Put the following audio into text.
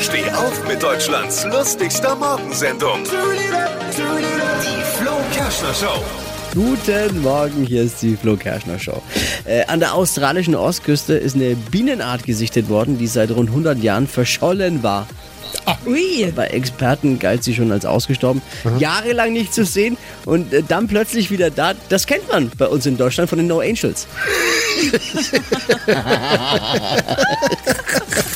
Steh auf mit Deutschlands lustigster Morgensendung. Die Flo Kerschner Show. Guten Morgen, hier ist die Flo Kerschner Show. Äh, an der australischen Ostküste ist eine Bienenart gesichtet worden, die seit rund 100 Jahren verschollen war. Ui. Bei Experten galt sie schon als ausgestorben. Jahrelang nicht zu sehen und äh, dann plötzlich wieder da. Das kennt man bei uns in Deutschland von den No Angels.